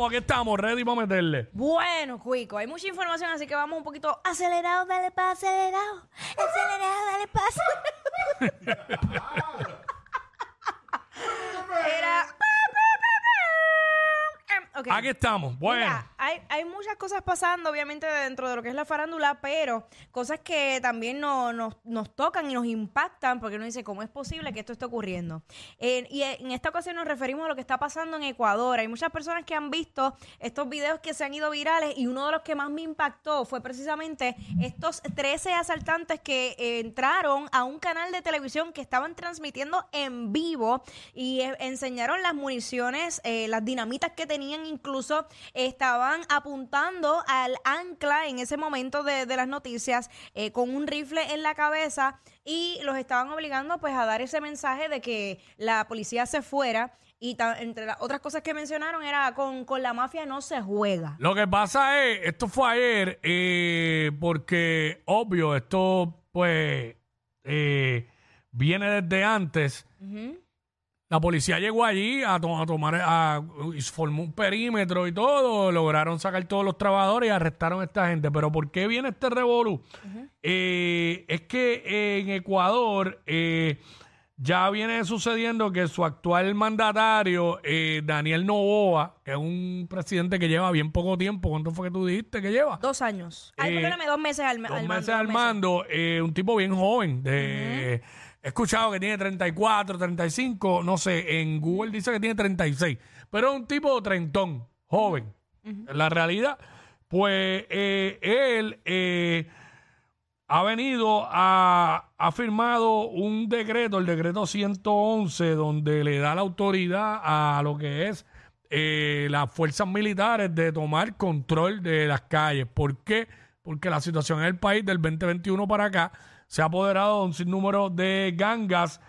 estamos, aquí estamos, ready para meterle. Bueno, Cuico, hay mucha información, así que vamos un poquito acelerado, dale pa' acelerado. Acelerado, dale pa' acelerado. Era... Aquí estamos. Bueno, Mira, hay, hay muchas cosas pasando, obviamente, dentro de lo que es la farándula, pero cosas que también no- nos, nos tocan y nos impactan, porque uno dice, ¿cómo es posible que esto esté ocurriendo? Eh, y en esta ocasión nos referimos a lo que está pasando en Ecuador. Hay muchas personas que han visto estos videos que se han ido virales y uno de los que más me impactó fue precisamente estos 13 asaltantes que eh, entraron a un canal de televisión que estaban transmitiendo en vivo y eh, enseñaron las municiones, eh, las dinamitas que tenían, incluso estaban apuntando al ancla en ese momento de, de las noticias eh, con un rifle en la cabeza y los estaban obligando pues a dar ese mensaje de que la policía se fuera y entre las otras cosas que mencionaron era con, con la mafia no se juega. lo que pasa es, esto fue ayer, eh, porque obvio, esto pues eh, viene desde antes. La policía llegó allí a, to- a tomar, a, y formó un perímetro y todo, lograron sacar todos los trabajadores y arrestaron a esta gente. Pero ¿por qué viene este revolú? Eh, es que en Ecuador eh, ya viene sucediendo que su actual mandatario, eh, Daniel Novoa, que es un presidente que lleva bien poco tiempo, ¿cuánto fue que tú dijiste que lleva? Dos años. Ay, Eh, perdóname, dos meses al, dos al meses mando, al mando, eh, un tipo bien joven. De, He escuchado que tiene 34, 35, no sé, en Google dice que tiene 36, pero es un tipo trentón, joven. En la realidad, pues eh, él eh, ha venido a, ha firmado un decreto, el decreto 111, donde le da la autoridad a lo que es eh, las fuerzas militares de tomar control de las calles. ¿Por qué? Porque la situación en el país del 2021 para acá se ha apoderado de un sinnúmero de gangas,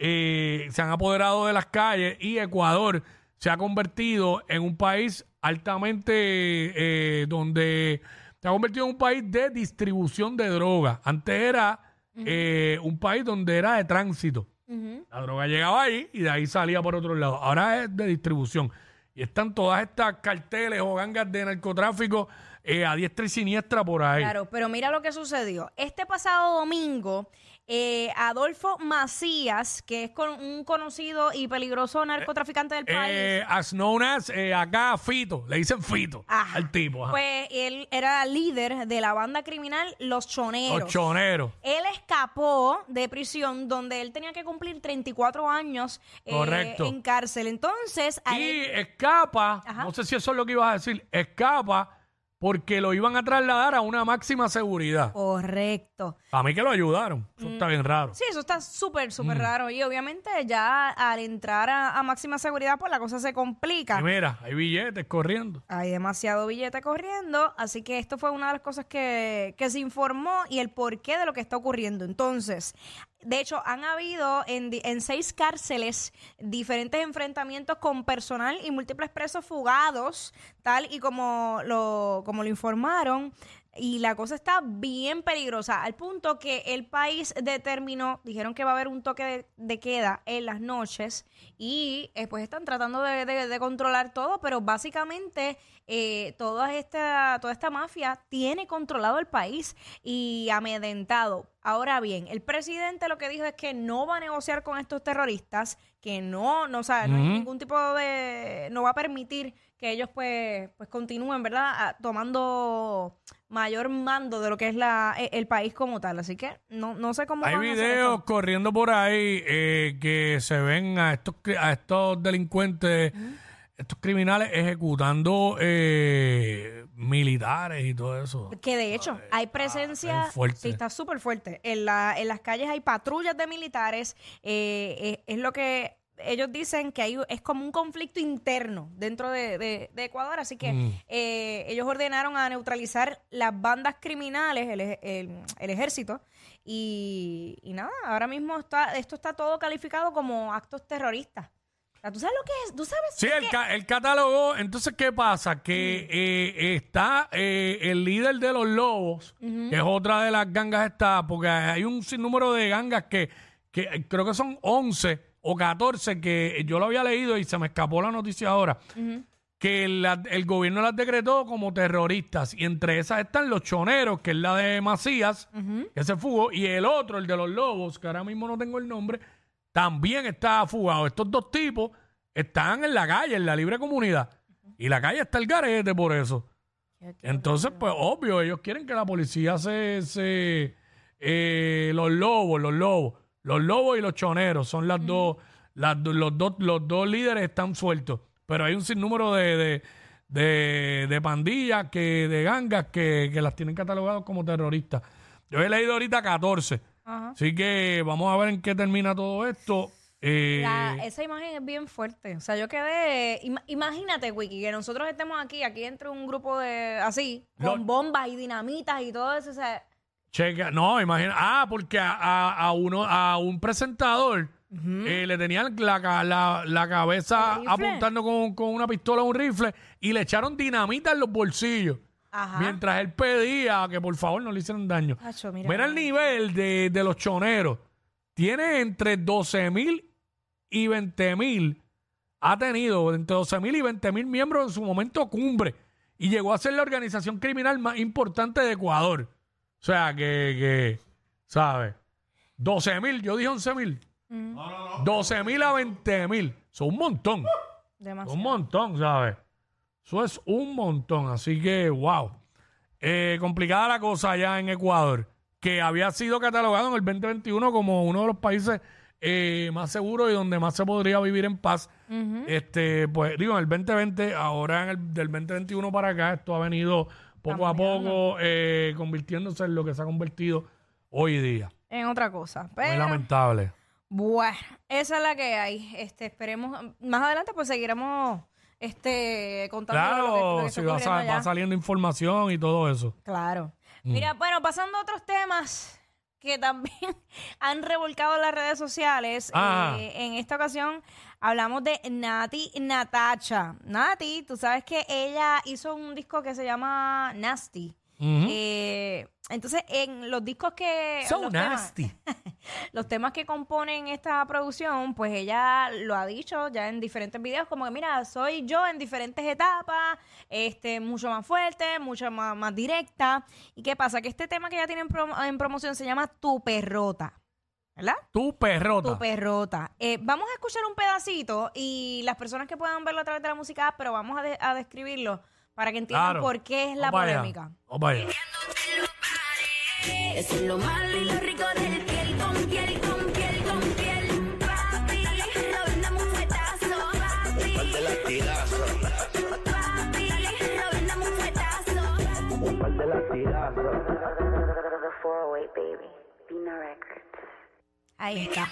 eh, se han apoderado de las calles y Ecuador se ha convertido en un país altamente eh, donde se ha convertido en un país de distribución de droga. Antes era eh, un país donde era de tránsito. La droga llegaba ahí y de ahí salía por otro lado. Ahora es de distribución. Y están todas estas carteles o gangas de narcotráfico eh, a diestra y siniestra por ahí. Claro, pero mira lo que sucedió. Este pasado domingo, eh, Adolfo Macías, que es con un conocido y peligroso narcotraficante del país, Eh, as known as, eh, acá Fito, le dicen Fito Ajá. al tipo. ajá. pues él era líder de la banda criminal Los Choneros. Los choneros. Él escapó de prisión donde él tenía que cumplir 34 años eh, Correcto. en cárcel. Entonces, Y él- escapa, Ajá. no sé si eso es lo que ibas a decir, escapa porque lo iban a trasladar a una máxima seguridad. correcto. A mí que lo ayudaron. Eso está bien raro. Sí, eso está súper, súper Mm. raro. Y obviamente ya al entrar a, a máxima seguridad, pues la cosa se complica. Y mira, hay billetes corriendo. Hay demasiado billete corriendo, así que esto fue una de las cosas que, que se informó y el porqué de lo que está ocurriendo. Entonces, de hecho, han habido en, en seis cárceles diferentes enfrentamientos con personal y múltiples presos fugados, tal y como lo, como lo informaron. Y la cosa está bien peligrosa, al punto que el país determinó, dijeron que va a haber un toque de, de queda en las noches y eh, pues están tratando de, de- de controlar todo, pero básicamente eh, toda, esta, toda esta mafia tiene controlado el país y amedrentado. Ahora bien, el presidente lo que dijo es que no va a negociar con estos terroristas, que no, no, o sea, no hay ningún tipo de, no va a permitir que ellos pues, pues continúen, ¿verdad? Ah, Tomando mayor mando de lo que es la, e- el país como tal. Así que no, no sé cómo Hay van a hacer videos corriendo por ahí eh, que se ven a estos, a estos delincuentes, estos criminales ejecutando eh, militares y todo eso. Que de hecho hay es presencia, fuerte. sí, está súper fuerte. En, la, en las calles hay patrullas de militares, eh, eh, es lo que ellos dicen que hay, es como un conflicto interno dentro de, de- de Ecuador, así que Mm. eh, ellos ordenaron a neutralizar las bandas criminales, el, el- el ejército, y, y nada, ahora mismo está, esto está todo calificado como actos terroristas. O sea, ¿Tú sabes lo que es? ¿Tú sabes? Sí, el, que- ca- el catálogo. Entonces, ¿qué pasa? Que eh, está eh, el líder de los lobos, que es otra de las gangas está, porque hay un sinnúmero de gangas que, que creo que son 11 o 14 que yo lo había leído y se me escapó la noticia ahora, que la- el gobierno las decretó como terroristas y entre esas están los choneros, que es la de Macías, que se fugó, y el otro, el de los lobos, que ahora mismo no tengo el nombre, también está fugado. Estos dos tipos están en la calle, en la libre comunidad. Y la calle está el garete por eso. Entonces, pues obvio, ellos quieren que la policía se... se eh, los lobos, los lobos. Los lobos y los choneros son las dos... Las, do- los, dos los dos líderes están sueltos. Pero hay un sinnúmero de, de, de, de pandillas, que, de gangas que, que las tienen catalogadas como terroristas. Yo he leído ahorita 14. Ajá. Así que vamos a ver en qué termina todo esto. Eh, La- esa imagen es bien fuerte. O sea, yo quedé. ima- imagínate, Wiki, que nosotros estemos aquí, aquí entre un grupo de. así, con Lo- bombas y dinamitas y todo eso. O sea, checa, no, imagina. Ah, porque a, a- a uno, a un presentador eh, le tenían la, ca- la, la cabeza apuntando con, con una pistola a un rifle y le echaron dinamita en los bolsillos. ajá. Mientras él pedía que por favor no le hicieran daño. Acho, mira. Mira el nivel de, de los choneros. Tiene entre 12 mil y 20 mil. Ha tenido entre 12 mil y 20 mil miembros en su momento cumbre. Y llegó a ser la organización criminal más importante de Ecuador. O sea, que, que ¿sabes? 12 mil, yo dije 11 mil. 12 mil a 20 mil. Son un montón. Demasiado. Un montón, ¿sabes? Eso es un montón. Así que, wow. Eh, complicada la cosa allá en Ecuador, que había sido catalogado en el 2021 como uno de los países eh, más seguros y donde más se podría vivir en paz. Este, pues digo, en el 2020, ahora en el del 2021 para acá, esto ha venido poco a poco eh, convirtiéndose en lo que se ha convertido hoy día. En otra cosa. Muy Pero, lamentable. bueno, esa es la que hay. Este, esperemos. Más adelante, pues seguiremos este, contando lo que, lo Claro, que si va, saliendo información y todo eso. Claro. Mm. Mira, bueno, pasando a otros temas que también han revolcado las redes sociales. Ah. eh, en esta ocasión hablamos de Nati Natacha. Nati, tú sabes que ella hizo un disco que se llama Nasty. Eh, entonces, en los discos que... So los temas- nasty. los temas que componen esta producción, pues ella lo ha dicho ya en diferentes videos, como que mira, soy yo en diferentes etapas, este, mucho más fuerte, mucho más, más directa. ¿Y qué pasa? Que este tema que ella tiene en, prom- en promoción se llama Tu Perrota. ¿Verdad? Tu perrota. Tu perrota. Eh, vamos a escuchar un pedacito y las personas que puedan verlo a través de la música, pero vamos a, de- a describirlo para que entiendan Claro. por qué es la Vamos allá. polémica. Vamos allá. Eso es lo malo y lo rico del piel con piel con piel con piel. Papi, lo vendamos un fuetazo. Papi, par de latigazos, papi, lo vendamos un fuetazo. un par de latigazos. The 408 baby. Bina Records. Ahí está.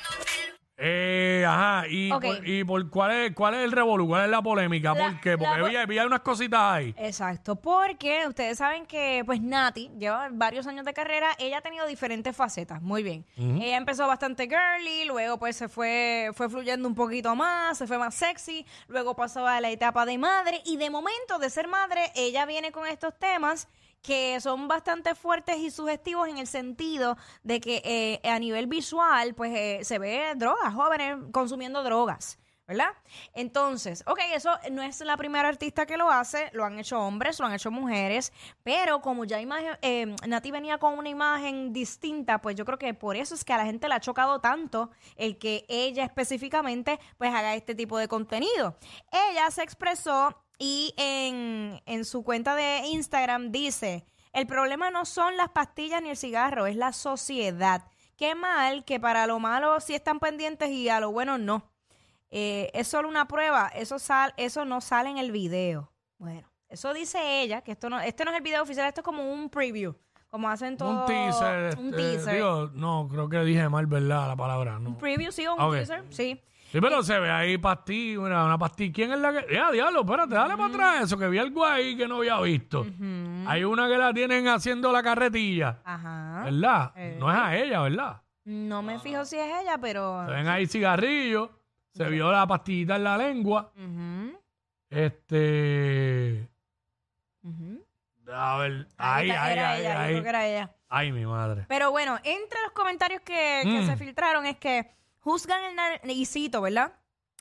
Eh, ajá, y, Ok. por, y por cuál es cuál es el revolú, cuál es la polémica, La- ¿por qué? Porque la- vi, vi unas cositas ahí. Exacto, porque ustedes saben que pues Nati lleva varios años de carrera, ella ha tenido diferentes facetas, muy bien. Ella empezó bastante girly, luego pues se fue fue fluyendo un poquito más, se fue más sexy, luego pasó a la etapa de madre y de momento de ser madre, ella viene con estos temas que son bastante fuertes y sugestivos en el sentido de que eh, a nivel visual pues eh, se ve drogas, jóvenes consumiendo drogas. ¿verdad? Entonces, ok, eso no es la primera artista que lo hace, lo han hecho hombres, lo han hecho mujeres, pero como ya imagen, eh, Nati venía con una imagen distinta, pues yo creo que por eso es que a la gente le ha chocado tanto el que ella específicamente pues haga este tipo de contenido. Ella se expresó y en, en su cuenta de Instagram dice, el problema no son las pastillas ni el cigarro, es la sociedad. Qué mal que para lo malo sí están pendientes y a lo bueno no. Eh, es solo una prueba, eso, sal, eso no sale en el video. Bueno, eso dice ella, que esto no, este no es el video oficial, esto es como un preview como hacen todo. Un teaser. Un este, teaser. digo, no, creo que dije mal, ¿verdad? La palabra, no. un preview, sí, un Ok. teaser, sí. Sí, pero se ve ahí pastilla, una, una pastilla. ¿Quién es la que.? Ya, diablo, espérate, dale para atrás eso, que vi algo ahí que no había visto. Hay una que la tienen haciendo la carretilla, Ajá. ¿verdad? Eh. No es a ella, ¿verdad? No me fijo si es ella, pero. Se ven ahí cigarrillos, se vio la pastillita en la lengua. Ujú, Este. ujú. A ver, Ahí ahí, ahí, era ahí, ella, yo ahí. creo que era ella. Ay, mi madre. Pero bueno, entre los comentarios que, que Mm. se filtraron es que juzgan el y ¿verdad?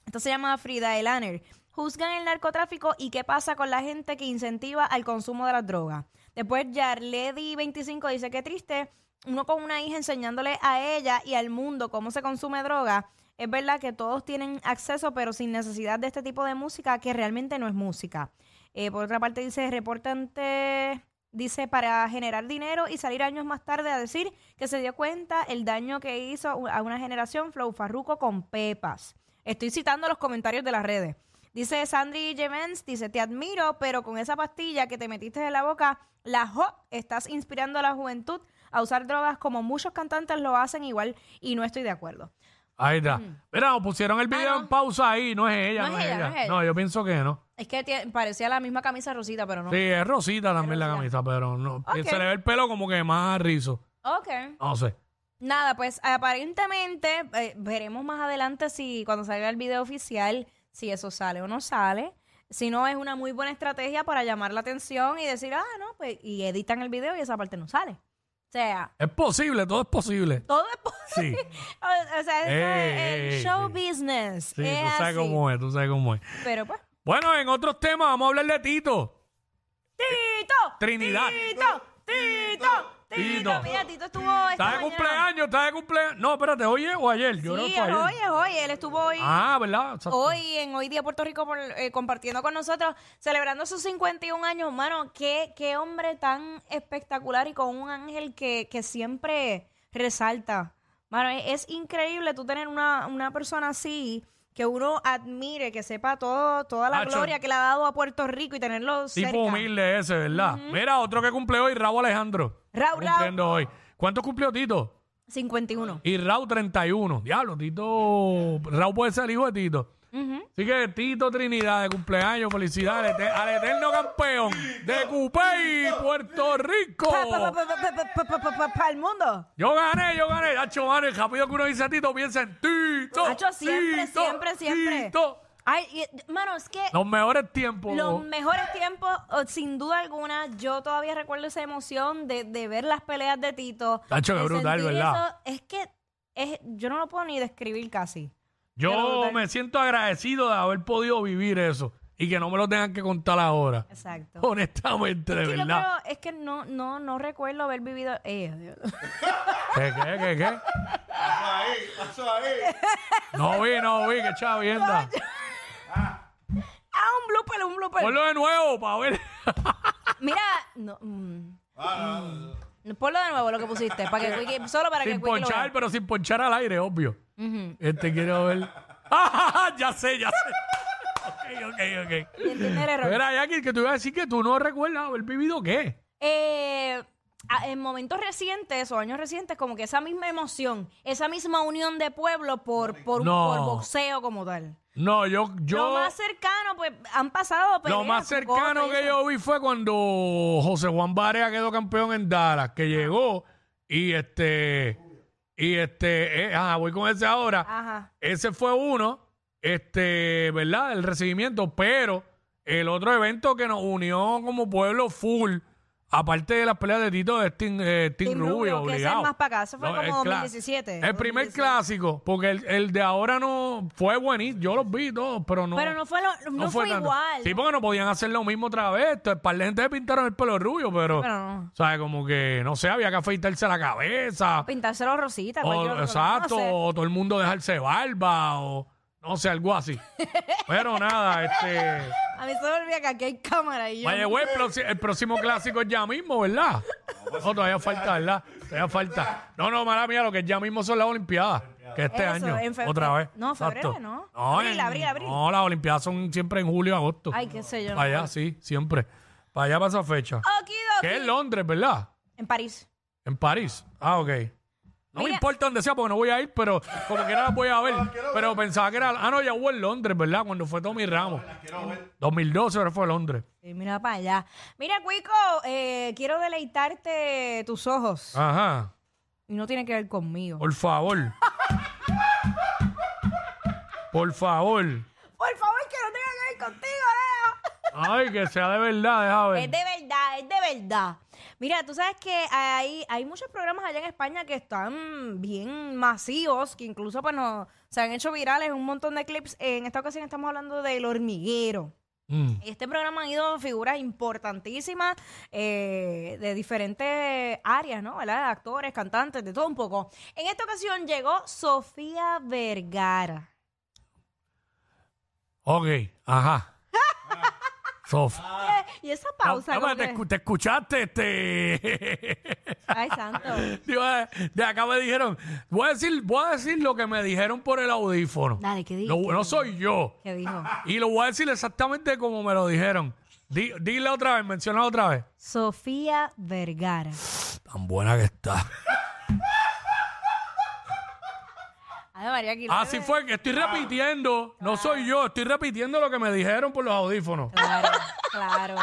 Esto se llama Frida Elaner. Juzgan el narcotráfico y qué pasa con la gente que incentiva al consumo de las drogas. Después Yarledi25 dice que triste, uno con una hija enseñándole a ella y al mundo cómo se consume droga. Es verdad que todos tienen acceso, pero sin necesidad de este tipo de música que realmente no es música. Eh, por otra parte dice, reportante dice para generar dinero y salir años más tarde a decir que se dio cuenta el daño que hizo a una generación Flow Farruko con Pepas. Estoy citando los comentarios de las redes. Dice Sandri Jemens, dice, te admiro, pero con esa pastilla que te metiste en la boca, la jo, estás inspirando a la juventud a usar drogas como muchos cantantes lo hacen igual y no estoy de acuerdo. Ahí está. Mira, pusieron el video. Ah, no. en pausa ahí. No es ella, no, es ella. no es ella. No, yo pienso que no. Es que tie- parecía la misma camisa rosita, pero no. Sí, es rosita también la rosita. camisa, pero no. Ok. Se le ve el pelo como que más rizo. Ok. No sé. Nada, pues aparentemente eh, veremos más adelante si cuando salga el video oficial, si eso sale o no sale. Si no, es una muy buena estrategia para llamar la atención y decir, ah, no, pues, y editan el video y esa parte no sale. Sea, Es posible, todo es posible. todo es posible. Sí. o, o sea, esto Ey, es el ey, show ey. business. Sí, es tú sabes así. cómo es, tú sabes cómo es. Pero pues, Bueno, en otros temas, vamos a hablar de Tito. Tito, Trinidad. Tito, Tito, Tito. Tito. Mira, Tito estuvo esta ¿Está de mañana. cumpleaños? ¿Está de cumpleaños? No, espérate, ¿hoy es o ayer? Yo creo Sí, fue ayer. hoy, es hoy. Él estuvo hoy. Ah, ¿verdad? Exacto. Hoy en Hoy Día Puerto Rico por- eh, compartiendo con nosotros, celebrando sus 51 años, mano, qué, qué hombre tan espectacular y con un ángel que, que siempre resalta. Mano, es, es increíble tú tener una, una persona así que uno admire, que sepa todo, toda la gloria que le ha dado a Puerto Rico y tenerlo Tipo cerca. humilde ese, ¿verdad? Mira, otro que cumple hoy, Raúl Alejandro. Raúl, Raúl. Cumpliendo hoy. ¿Cuánto cumplió Tito? 51. Y Raúl 31. Diablo, Tito. Raúl puede ser hijo de Tito. Así que Tito Trinidad de cumpleaños, felicidades al eterno campeón de Cupey, Puerto Rico. Para el mundo. Yo gané, yo gané. Hacho, mano, el rápido que uno dice a Tito, piensa en Tito. Hacho, siempre, siempre, siempre. Tito. Ay, y- mano, es que Los mejores tiempos. los mejores tiempos, sin duda alguna, yo todavía recuerdo esa emoción de, de ver las peleas de Tito. Hacho, qué brutal, ¿verdad? es que yo no lo puedo ni describir casi. Yo me siento agradecido de haber podido vivir eso y que no me lo tengan que contar ahora. Exacto. Honestamente, de que yo verdad. creo- es que no, no, no recuerdo haber vivido. Eh, Dios. ¿Qué, qué, qué, qué? No vi, no vi, qué chavienda. Ah, un blooper, un blooper. Ponlo de nuevo para ver. Mira, no, mm, mm, ponlo de nuevo lo que pusiste, para que Quickie- solo para que sin Quickie lo ponchar, pero sin ponchar al aire, obvio. Ujú. Este quiero ver. ¡Ah, ya sé, ya sé! Ok, ok, ok. Y entiende el error. Mira, Jackie, que tú ibas a decir que tú no recuerdas haber vivido qué. Eh, en momentos recientes o años recientes, como que esa misma emoción, esa misma unión de pueblo por, por, No. por boxeo como tal. No, yo, yo. Lo más cercano, pues han pasado peleas. Lo más cercano que yo vi fue cuando José Juan Barea quedó campeón en Dallas, que llegó y este y este, eh, ajá, voy con ese ahora. Ajá. Ese fue uno, este, ¿verdad? El recibimiento, pero el otro evento que nos unió como pueblo full, aparte de las peleas de Tito de Team, eh, Team Team Rubio, Rubio, que ese es más pa' acá, ese fue como el cla- 2017, El primer 2017. clásico, porque el, el de ahora no fue buenísimo, yo los vi todos, pero no. Pero no fue, lo- no fue, tanto. igual. Sí, porque no podían hacer lo mismo otra vez. Entonces, para la gente le pintaron el pelo rubio, pero, Pero no. ¿sabes? Como que, no sé, había que afeitarse la cabeza. Pintárselo rosita. O, cualquier otro color, exacto, no sé. o todo el mundo dejarse barba, o no sé, algo así. pero nada, este. A mí se me olvida que aquí hay cámara y yo. Vaya, güey, el, proxi- el próximo clásico es ya mismo, ¿verdad? No, todavía falta, ¿verdad? Todavía falta. No, no, mala mía, lo que ya mismo son las Olimpiadas. Que este Eso, año, en fe- otra vez. no, febrero, Exacto. ¿no? No, Abril, en- abril, abril. No, las Olimpiadas son siempre en julio, agosto. Ay, qué sé yo. Para allá, sí, siempre. Para allá, para esa fecha. Okidoki. Que es Londres, ¿verdad? En París. En París. Ah, ok. No me importa donde sea porque no voy a ir, pero como quiera las voy a ver. Pero pensaba que era. Ah, no, ya hubo en Londres, ¿verdad? Cuando fue Tommy Ramos. 2012 ahora fue a Londres. Sí, mira para allá. Mira, Cuico, eh, quiero deleitarte tus ojos. Ajá. Y no tiene que ver conmigo. Por favor. Por favor. Por favor, que no tenga que ver contigo, Leo. Ay, que sea de verdad, deja ver. Es de verdad, es de verdad. Mira, tú sabes que hay, hay muchos programas allá en España que están bien masivos, que incluso pues, no- se han hecho virales un montón de clips. En esta ocasión estamos hablando del hormiguero. Mm. Este programa han ido figuras importantísimas eh, de diferentes áreas, ¿no? ¿Verdad? Actores, cantantes, de todo un poco. En esta ocasión llegó Sofía Vergara. Ok, ajá. Sof. Eh, y esa pausa. Como te, que- escu- te escuchaste, este. Ay, santo. Digo, eh, de acá me dijeron. Voy a decir, voy a decir lo que me dijeron por el audífono. Dale, ¿qué Lo- dijo? no soy yo. ¿Qué dijo? Y lo voy a decir exactamente como me lo dijeron. Di- dile otra vez, menciona otra vez. Sofía Vergara. Tan buena que está. Ay, María, aquí Así fue que estoy repitiendo. No soy yo, estoy repitiendo lo que me dijeron por los audífonos. Claro, claro.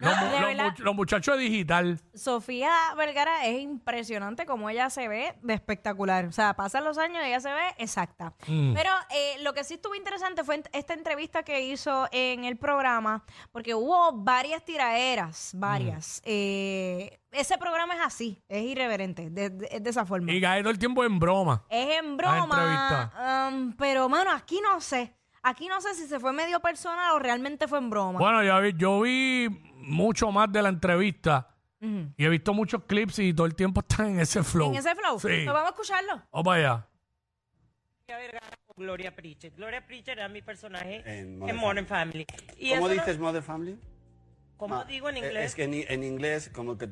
No, Los, mu- de los verdad, much- los muchachos de digital. Sofía Vergara es impresionante como ella se ve de espectacular. O sea, pasan los años y ella se ve exacta. Mm. Pero eh, lo que sí estuvo interesante fue esta entrevista que hizo en el programa, porque hubo varias tiraderas, varias. Mm. Eh, ese programa es así, es irreverente, de, de- es de esa forma. Y cae todo el tiempo en broma. Es en broma, um, pero mano, aquí no sé. Aquí no sé si se fue medio personal o realmente fue en broma. Bueno, yo vi, yo vi mucho más de la entrevista Ujú. y he visto muchos clips y todo el tiempo están en ese flow. En ese flow. Sí. Pues vamos a escucharlo. Vamos para allá. Gloria Pritchett. Gloria Pritchett era mi personaje En en Modern Modern, Family. Y ¿Cómo eso no- dices Mother Family? ¿Cómo Ah, digo en eh, inglés? Es que en inglés como que...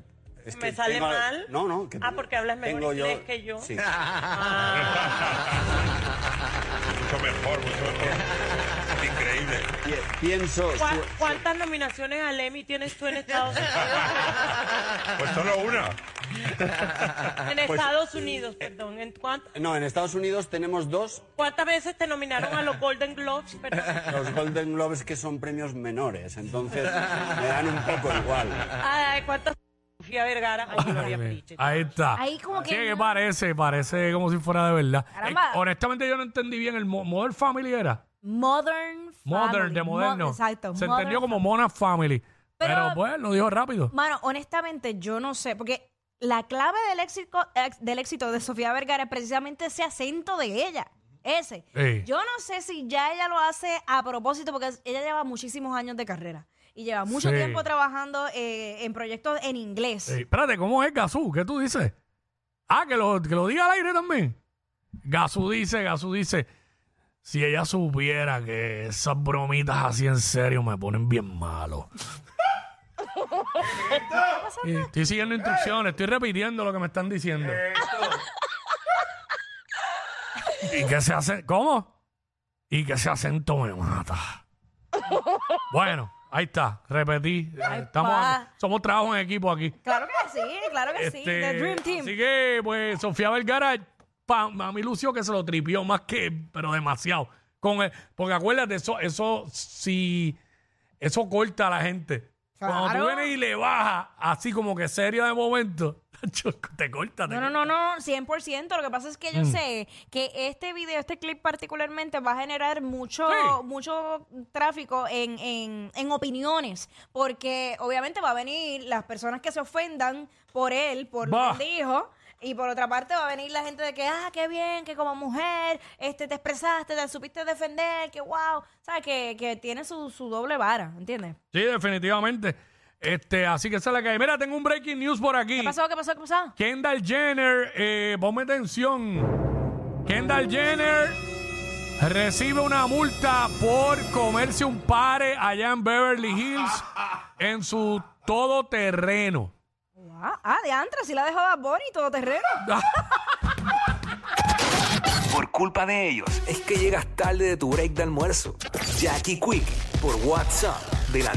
Es ¿Me que sale tengo- mal? No, no. Que Ah, porque hablas mejor tengo inglés que yo. Sí. Mucho mejor, mucho mejor. Increíble. Pi- Pienso... ¿Cuá- su- ¿Cuántas nominaciones al Emmy tienes tú en Estados Unidos? Pues solo una. en Estados Unidos, perdón. ¿En cuánt- No, en Estados Unidos tenemos dos, ¿Cuántas veces te nominaron a los Golden Globes? Perdón. los Golden Globes, que son premios menores, entonces me dan un poco igual. Ay, ¿Cuántas? Sofía Vergara o Gloria Pritchett. Ahí está. Ahí como Sí, que parece, parece como si fuera de verdad. Caramba. Eh, honestamente yo no entendí bien el Mo- Modern Family era. Modern Modern, Family. de Mo- moderno. exacto. Se Modern entendió como. Mona Family. Pero, Pero- pues lo dijo rápido. Mano, honestamente, yo no sé, porque la clave del éxito, ex- del éxito de Sofía Vergara es precisamente ese acento de ella. Ese. Sí. Yo no sé si ya ella lo hace a propósito, porque ella lleva muchísimos años de carrera. Y lleva mucho Sí. tiempo trabajando eh, en proyectos en inglés. Eh, espérate, ¿cómo es Gazú? ¿Qué tú dices? Ah, que lo, que lo diga al aire también. Gazú dice, Gazú dice, si ella supiera que esas bromitas así en serio me ponen bien malo. Estoy siguiendo instrucciones, estoy repitiendo lo que me están diciendo. y que se hace, ¿cómo? Y que ese acento me mata. Bueno, ahí está, repetí. Ay, Estamos, pa. somos trabajo en equipo aquí. Claro que sí, claro que sí. Este, The Dream Team. Así que, pues, Sofía Vergara, pa, a mí lució que se lo tripió más que, pero demasiado. Con el- porque acuérdate, eso, eso, si, eso corta a la gente. Cuando tú Claro. vienes y le bajas, así como que serio de momento, te corta. te No, no, no, no, 100%. Lo que pasa es que yo Mm. sé que este video, este clip particularmente, va a generar mucho, Sí. mucho tráfico en, en, en opiniones. Porque obviamente va a venir las personas que se ofendan por él, por Bah. lo que él dijo. Y por otra parte va a venir la gente de que, ah, qué bien, que como mujer este, te expresaste, te supiste defender, que wow. ¿Sabes? Que, que tiene su, su doble vara, ¿entiendes? Sí, definitivamente. Este, así que esa es la que hay. Mira, tengo un breaking news por aquí. ¿Qué pasó? ¿Qué pasó? ¿Qué pasó? Kendall Jenner, eh, ponme atención. Kendall Jenner recibe una multa por comerse un pare allá en Beverly Hills en su todoterreno. Ah, ah de antra, si la dejó Bad Bunny, todo terreno. Por culpa de ellos es que llegas tarde de tu break de almuerzo. Jackie Quick por WhatsApp de la